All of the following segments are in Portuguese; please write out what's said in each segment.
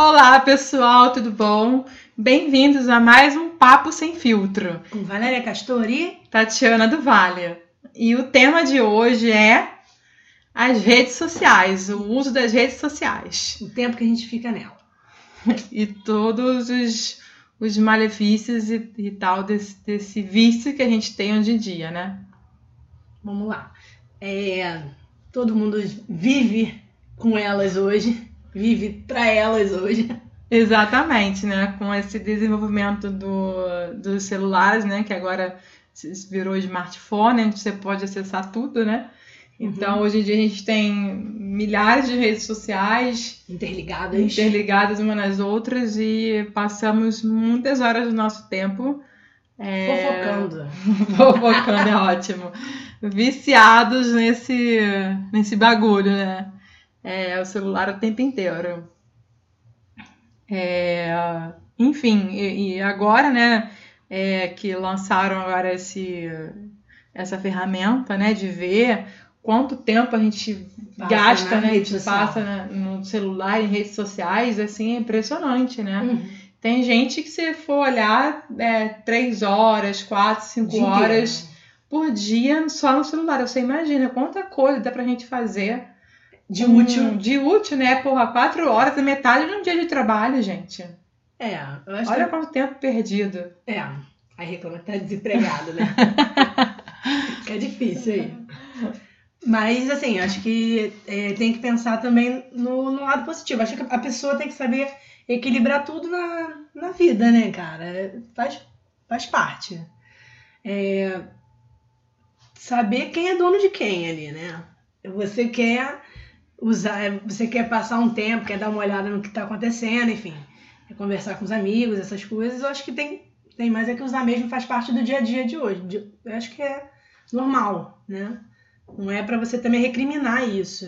Olá, pessoal, tudo bom? Bem-vindos a mais um Papo Sem Filtro. Com Valéria Castor e Tatiana do Vale. E o tema de hoje é as redes sociais, o uso das redes sociais. o tempo que a gente fica nela. E todos os, os malefícios e, e tal desse, desse vício que a gente tem hoje em dia, né? Vamos lá. É, todo mundo vive com elas hoje, vive pra elas hoje. Exatamente, né? Com esse desenvolvimento do, dos celulares, né? Que agora se- virou smartphone, onde você pode acessar tudo, né? Então, hoje em dia a gente tem milhares de redes sociais Interligadas. interligadas umas nas outras e passamos muitas horas do nosso tempo é, Fofocando. fofocando, é ótimo. Viciados nesse, nesse bagulho, né? É, o celular o tempo inteiro. É, enfim, e, e agora, né, é, que lançaram agora esse, essa ferramenta, né, de ver quanto tempo a gente Passa gasta, na né, a rede gente social. passa na- no celular, em redes sociais, assim, é impressionante, né? Uhum. Tem gente que se for olhar, é, três horas, quatro, cinco horas por dia só no celular. Você imagina quanta coisa dá pra gente fazer De um- útil. De útil, né? Porra, quatro horas é metade de um dia de trabalho, gente. É, eu acho Olha quanto tempo perdido. que. É. Aí reclama que tá desempregado, né? é difícil aí. Mas, assim, acho que é, tem que pensar também no, no lado positivo. Acho que a pessoa tem que saber equilibrar tudo na, na vida, né, cara? Faz, faz parte. É, saber quem é dono de quem ali, né? Você quer usar, você quer passar um tempo, quer dar uma olhada no que tá acontecendo, enfim, quer conversar com os amigos, essas coisas. Eu acho que tem, tem mais é que usar mesmo, faz parte do dia a dia de hoje. De- Eu acho que é normal, né? Não é pra você também recriminar isso.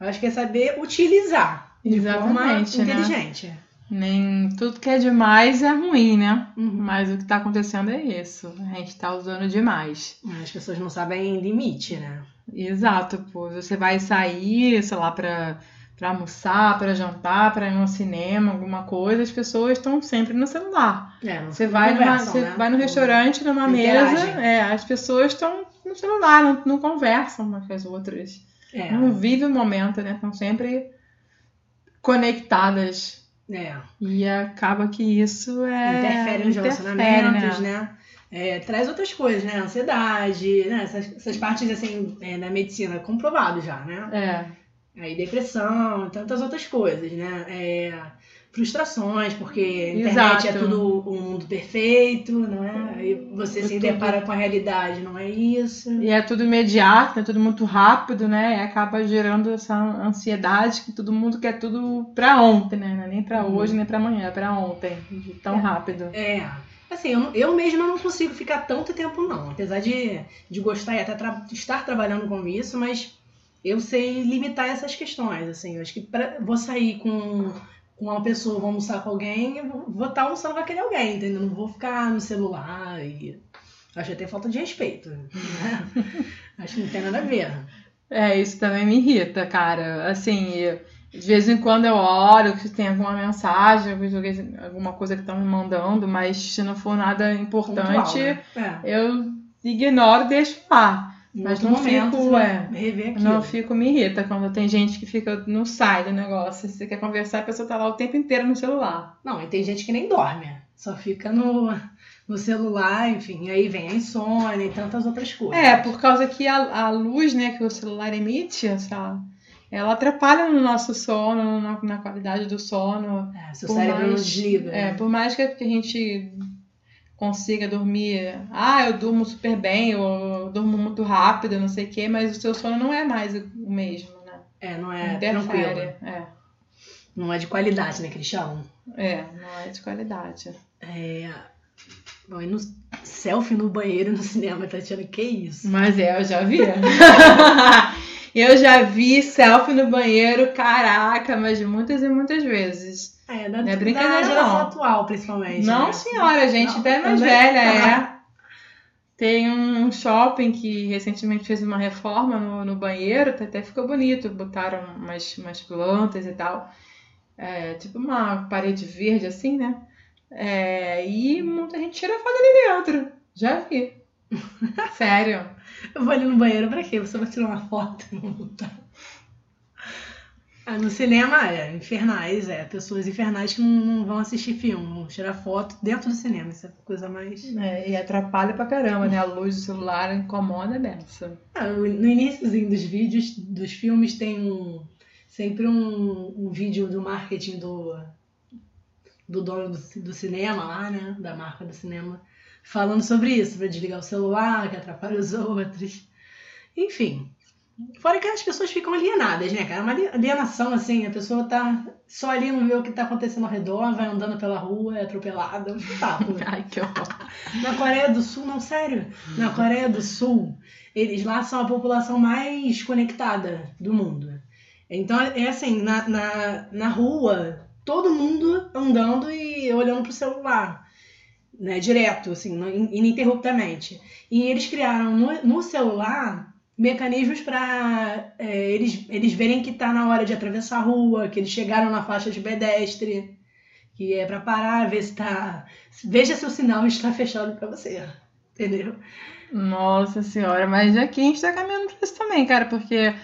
Eu acho que é saber utilizar de Exatamente, forma né? inteligente. Nem tudo que é demais é ruim, né? Uhum. Mas o que tá acontecendo é isso. A gente tá usando demais. As pessoas não sabem limite, né? Exato, pô. Você vai sair, sei lá, pra, pra almoçar, pra jantar, pra ir no cinema, alguma coisa, as pessoas estão sempre no celular. É, Você vai, numa- você né? vai no restaurante, numa mesa, é, as pessoas estão no celular, não, não conversam umas com as outras. É, Não vivem o momento, né? Estão sempre conectadas. é. E acaba que isso é. interfere nos interfere, relacionamentos, né? É, traz outras coisas, né? Ansiedade, né? Essas, essas partes, assim, é, da medicina, comprovado já, né? É, Aí depressão, tantas outras coisas, né? É, frustrações, porque a internet é Exato. tudo um mundo perfeito, não é? Aí você É se tudo- depara com a realidade, não é isso. E é tudo imediato, é tudo muito rápido, né? E acaba gerando essa ansiedade que todo mundo quer tudo pra ontem, né? É nem pra Uhum. hoje, nem pra amanhã, é pra ontem. Tão É. rápido. É. Assim, eu, eu mesma não consigo ficar tanto tempo, não. Apesar de, de gostar e até tra- estar trabalhando com isso, mas eu sei limitar essas questões. Assim, eu acho que pra, vou sair com, com uma pessoa, vou almoçar com alguém, vou- estar almoçando com aquele alguém, entendeu? Não vou ficar no celular e. Acho até falta de respeito. Né? acho que não tem nada a ver. É, isso também me irrita, cara. Assim, eu- de vez em quando eu olho que tem alguma mensagem, alguma coisa que estão me mandando, mas se não for nada importante, Pontual, né? É. eu ignoro e deixo lá. Em Mas não momento, fico, é, não fico, me irrita quando tem gente que fica, não sai do negócio. Se você quer conversar, a pessoa tá lá o tempo inteiro no celular. Não, e tem gente que nem dorme, só fica no, no celular, enfim, e aí vem a insônia e tantas outras coisas. É, por causa que a, a luz, né, que o celular emite, essa, ela atrapalha no nosso sono, na, na qualidade do sono. É, seu cérebro mais- desliga. É, né? por mais que a gente consiga dormir, ah, eu durmo super bem, eu durmo muito rápido, não sei o quê, mas o seu sono não é mais o mesmo, né? É, não é tranquilo. Interfere. É, Não é de qualidade, né, chamam. é, não é de qualidade. É. Bom, e no selfie no banheiro no cinema, Tatiana, que isso? Mas é, eu já vi. eu já vi selfie no banheiro, caraca, mas muitas e muitas vezes. É, da, Não é brincadeira, da geração não. atual, principalmente. Não, né? senhora, gente Não, até mais velha, é. Tem um shopping que recentemente fez uma reforma no, no banheiro, até ficou bonito, botaram umas, umas plantas e tal. é, tipo uma parede verde assim, né? É, e muita gente tira foto ali dentro. Já vi. Sério. Eu vou ali no banheiro pra quê? Você vai tirar uma foto? Ah, no cinema é infernais, é. Pessoas infernais que não, não vão assistir filme, vão tirar foto dentro do cinema. Isso é coisa mais. É, e atrapalha pra caramba, né? A luz do celular incomoda dessa. Ah, no iníciozinho dos vídeos, dos filmes, tem um, sempre um, um vídeo do marketing do, do dono do, do cinema lá, né? Da marca do cinema, falando sobre isso, pra desligar o celular, que atrapalha os outros. Enfim, Fora que as pessoas ficam alienadas, né, cara? Uma alienação, assim, a pessoa tá só ali, não vê o que tá acontecendo ao redor, vai andando pela rua, é atropelada, um papo. Ai, que horror. Na Coreia do Sul, não, sério, na Coreia do Sul, eles lá são a população mais conectada do mundo. Então, é assim, na, na, na rua, todo mundo andando e olhando pro celular. Né, direto, assim, ininterruptamente. E eles criaram no, no celular mecanismos para é, eles, eles verem que está na hora de atravessar a rua, que eles chegaram na faixa de pedestre, que é para parar, ver se tá. Veja se o sinal está fechado para você. Entendeu? Nossa senhora, mas aqui a gente está caminhando para isso também, cara, porque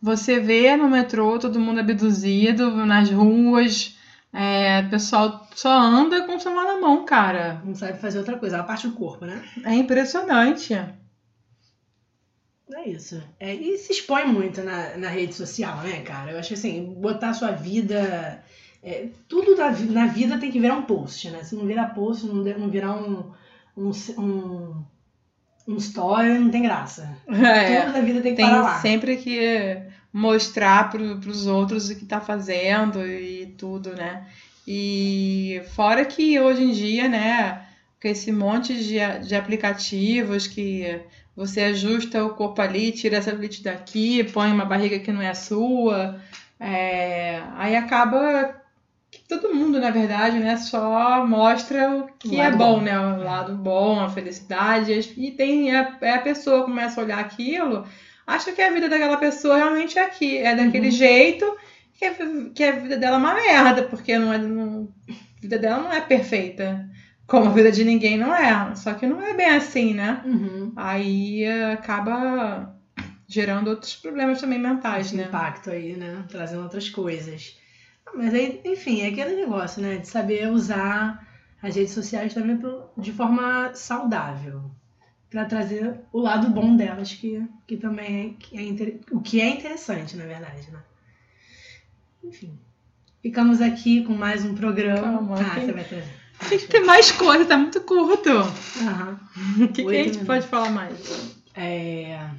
você vê no metrô todo mundo abduzido, nas ruas, é, o pessoal só anda com o celular na mão, cara. Não sabe fazer outra coisa, a parte do corpo, né? É impressionante. É isso. É, e se expõe muito na, na rede social, né, cara? Eu acho que assim, botar a sua vida. É, tudo na, na vida tem que virar um post, né? Se não virar post, não, não virar um, um, um, um story, não tem graça. É, tudo na vida tem que tem parar lá. sempre que mostrar para os outros o que tá fazendo e tudo, né? E fora que hoje em dia, né, com esse monte de, de aplicativos que você ajusta o corpo ali, tira a celulite daqui, põe uma barriga que não é a sua. É, aí acaba que todo mundo, na verdade, né, só mostra o que O é bom, bom. né? O lado bom, a felicidade. E tem a, é a pessoa começa a olhar aquilo, acha que a vida daquela pessoa realmente é aqui, é daquele Uhum. jeito, que, a- que a vida dela é uma merda, porque não é, não- a vida dela não é perfeita. Como a vida de ninguém não é. Só que não é bem assim, né? Uhum. aí eh, acaba gerando outros problemas também mentais, Esse né? impacto aí, né? Trazendo outras coisas. Ah, Mas aí, enfim, é aquele negócio, né? De saber usar as redes sociais também de forma saudável. Pra trazer o lado bom delas, que, que também é, que é inter- o que é interessante, na verdade, né? Enfim. Ficamos aqui com mais um programa. Calma, ah, tem- você vai trazer. Tem que ter mais coisa, tá muito curto. Aham. O que, que a gente minutos. pode falar mais? É,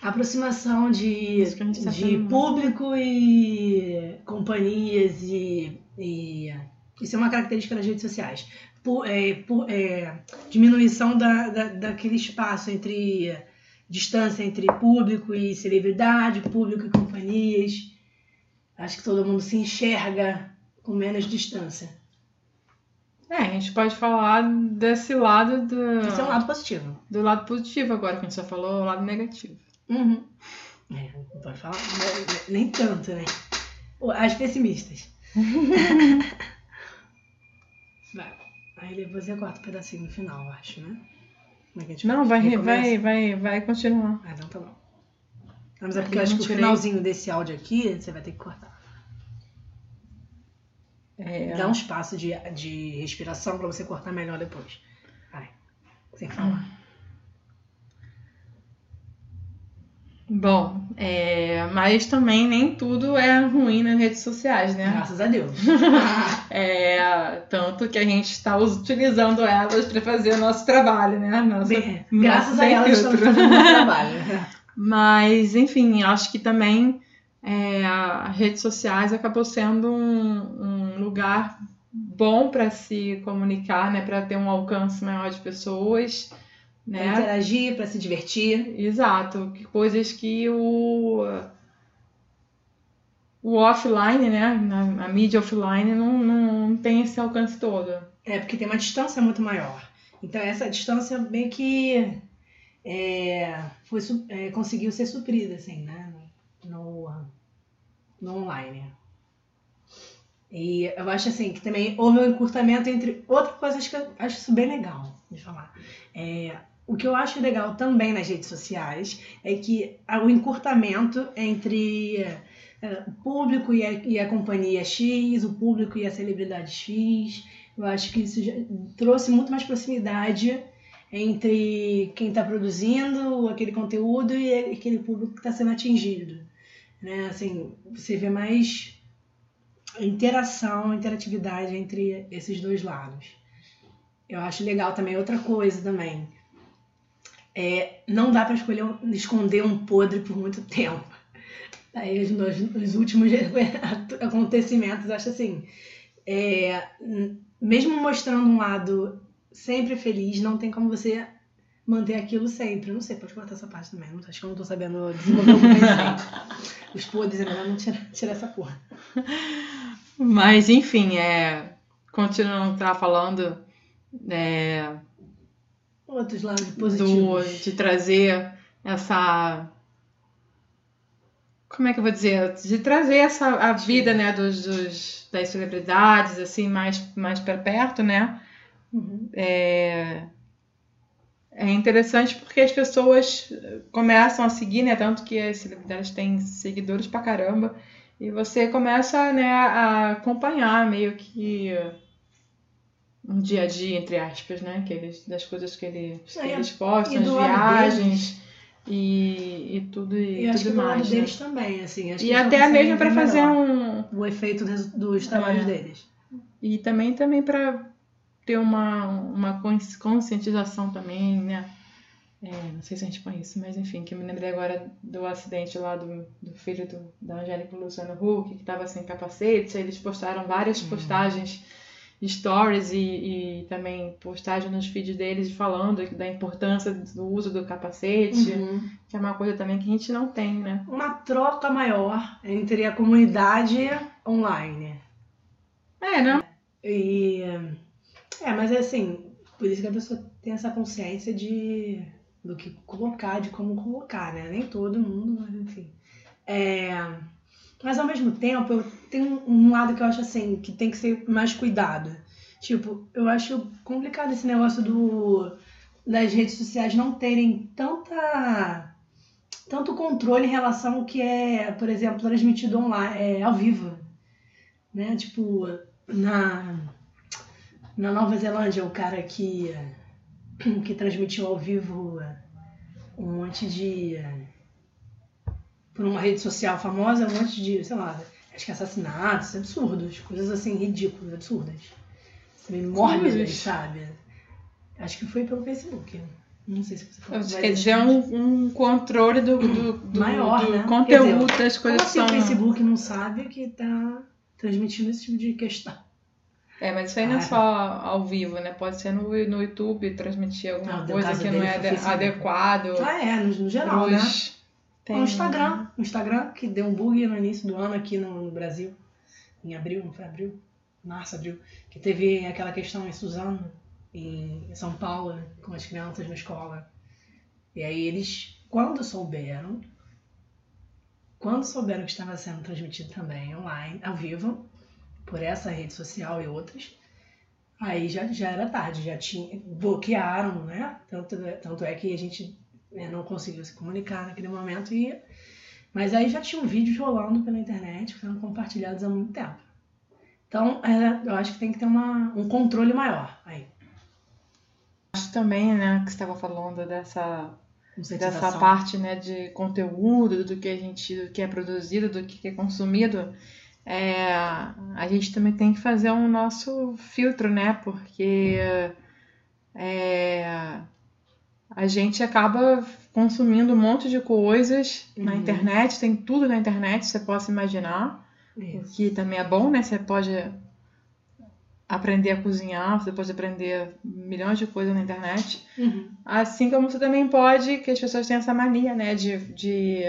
aproximação de, tá de público e companhias e, e isso é uma característica das redes sociais. Pu- é, pu- é, diminuição da, da, daquele espaço entre distância entre público e celebridade, público e companhias. Acho que todo mundo se enxerga com menos distância. É, a gente pode falar desse lado do, Esse é um lado positivo. do lado positivo agora, que a gente só falou o lado negativo. Uhum. É, não pode falar, né, nem tanto, né? As pessimistas. vai. Aí depois eu corto um pedacinho no final, eu acho, né? Como é que a gente Não, vai, recomeça? vai, vai, vai continuar. Ah, então tá bom. Não, Mas é porque eu acho que o finalzinho desse áudio aqui você vai ter que cortar. É, Dá um espaço de, de respiração pra você cortar melhor depois. Vai. Sem falar. Bom, é, mas também nem tudo é ruim nas redes sociais, né? Graças a Deus. É, tanto que a gente está utilizando elas para fazer o nosso trabalho, né? Nossa, Bem, nosso graças a elas estamos fazendo o nosso trabalho. Mas, enfim, acho que também é, as redes sociais acabou sendo um, um lugar bom para se comunicar, né? Para ter um alcance maior de pessoas, né? interagir, pra se divertir. Exato, coisas que o o offline, né, a mídia offline não, não tem esse alcance todo. É, porque tem uma distância muito maior. Então essa distância meio que é, foi, é, conseguiu ser suprida, assim, né? No, no online. E eu acho assim que também houve um encurtamento entre outras coisas que eu acho isso bem legal de falar. É, o que eu acho legal também nas redes sociais é que o encurtamento entre é, o público e a, e a companhia X, o público e a celebridade X, eu acho que isso trouxe muito mais proximidade entre quem está produzindo aquele conteúdo e aquele público que está sendo atingido. Né? Assim, você vê mais interação, interatividade entre esses dois lados. Eu acho legal também outra coisa também. É, não dá para escolher esconder um podre por muito tempo. Aí os, os últimos acontecimentos, acho assim, é, mesmo mostrando um lado sempre feliz, não tem como você manter aquilo sempre. Não sei, pode cortar essa parte também. Não, acho que eu não tô sabendo desenvolver o Os podres é melhor não tirar, tirar essa porra. Mas, enfim, é, continuando tá falando é, outros lados positivos. Do, de trazer essa como é que eu vou dizer, de trazer essa a vida, né, dos, dos das celebridades assim mais mais para perto, né? Uhum. É, é interessante porque as pessoas começam a seguir, né? Tanto que as celebridades têm seguidores pra caramba. E você começa né, a acompanhar meio que um dia a dia, entre aspas, né? Que eles, das coisas que, ele, que é, eles postam, as viagens e, e tudo e, e tudo que mais. Né? deles também, assim. e até mesmo para fazer um. O efeito dos trabalhos é. deles. E também, também para ter uma, uma conscientização também, né? É, não sei se a gente põe isso, mas enfim, que eu me lembrei agora do acidente lá do, do filho do, da Angélica Luciano Huck, que estava sem capacete, eles postaram várias postagens, stories e, e, também postagens nos feeds deles falando da importância do uso do capacete, uhum. que é uma coisa também que a gente não tem, né? Uma troca maior entre a comunidade online. É, né? E é, mas é assim, por isso que a pessoa tem essa consciência de do que colocar, de como colocar, né? Nem todo mundo, mas enfim. É, mas ao mesmo tempo, eu tenho um lado que eu acho assim, que tem que ser mais cuidado. Tipo, eu acho complicado esse negócio do das redes sociais não terem tanta tanto controle em relação ao que é, por exemplo, transmitido online, é, ao vivo, né? Tipo, na na Nova Zelândia, o cara que, que transmitiu ao vivo um monte de. Por uma rede social famosa, um monte de, sei lá, acho que assassinatos, absurdos, coisas assim ridículas, absurdas. Meio mórbidas, sabe? Acho que foi pelo Facebook. Não sei se você pode Quer dizer, é um, um controle do, do, do maior do né? conteúdo dizer, das coisas como assim são... o Facebook não sabe que tá transmitindo esse tipo de questão? É, mas isso aí não é só ao vivo, né? Pode ser no, no YouTube transmitir alguma não, coisa que não é adequado. Ah, é, no, no geral, né? Tem... No Instagram. O Instagram, que deu um bug no início do ano aqui no, no Brasil. Em abril, não foi abril? Março, abril. Que teve aquela questão em Suzano, em São Paulo, né? com as crianças na escola. E aí eles, quando souberam, quando souberam que estava sendo transmitido também online, ao vivo, por essa rede social e outras, aí já, já era tarde, já tinha, bloquearam, né? Tanto, tanto é que a gente né, não conseguiu se comunicar naquele momento, e, mas aí já tinham vídeos rolando pela internet, sendo compartilhados há muito tempo. Então, é, eu acho que tem que ter uma, um controle maior aí. Acho também, né, que você estava falando dessa dessa parte, né, de conteúdo, do que a gente, do que é produzido, do que é consumido é, a gente também tem que fazer um nosso filtro, né? Porque é, a gente acaba consumindo um monte de coisas uhum. na internet, tem tudo na internet, você possa imaginar. Isso. O que também é bom, né? Você pode aprender a cozinhar, você pode aprender milhões de coisas na internet. Uhum. Assim como você também pode, que as pessoas têm essa mania, né? De, de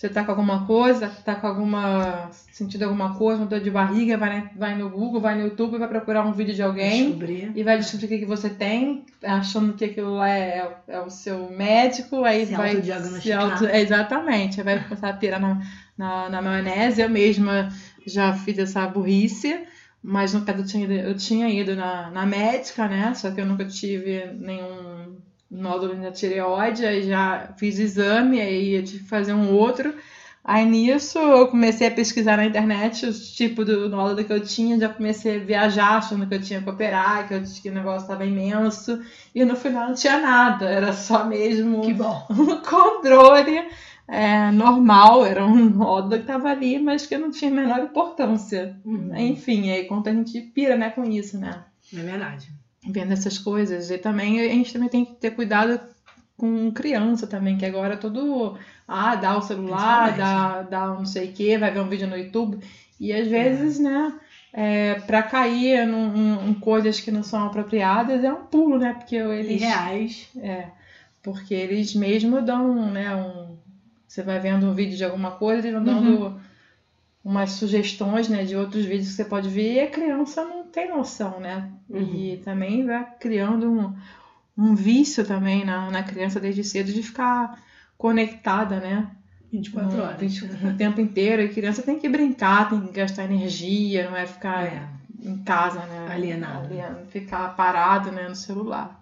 você tá com alguma coisa, tá com alguma. sentindo alguma coisa, uma dor de barriga, vai, vai no Google, vai no YouTube, vai procurar um vídeo de alguém descobrir. e vai descobrir o que, que você tem, achando que aquilo lá é, é o seu médico, aí se vai. Se auto, exatamente, aí vai começar a pirar na, na, na maionese. Eu mesma já fiz essa burrice, mas no caso eu tinha ido, eu tinha ido na, na médica, né? Só que eu nunca tive nenhum nódulo na tireoide, aí já fiz exame, aí eu tive que fazer um outro. Aí nisso eu comecei a pesquisar na internet os tipos do nódulo que eu tinha, já comecei a viajar achando que eu tinha que operar, que, eu, que o negócio estava imenso, e no final não tinha nada, era só mesmo um controle é, normal, era um nódulo que estava ali, mas que não tinha a menor importância. Uhum. Enfim, aí quando a gente pira né, com isso, né? É verdade. Vendo essas coisas. E também a gente também tem que ter cuidado com criança também, que agora é tudo. Ah, dá o celular, dá, dá não sei o que, vai ver um vídeo no YouTube. E às vezes, né, é, pra cair em coisas que não são apropriadas é um pulo, né? Porque eles. reais. É, porque eles mesmo dão, né, um... Você vai vendo um vídeo de alguma coisa, eles vão dando umas sugestões, né, de outros vídeos que você pode ver e a criança não tem noção, né? E também vai criando um, um vício também na, na criança desde cedo de ficar conectada, né? 24 no- horas. 20 o tempo inteiro. E a criança tem que brincar, tem que gastar energia, não é ficar É. em casa, né? Alienado. Alien- Ficar parado, né, no celular.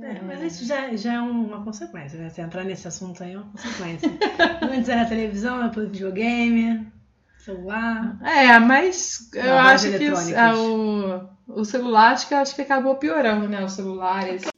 É, mas isso já, já é uma consequência, né? Se entrar nesse assunto aí é uma consequência. Antes era televisão, depois videogame, celular. É, mas eu acho que é, o, o celular acho que, acho que acabou piorando, né? Os celulares.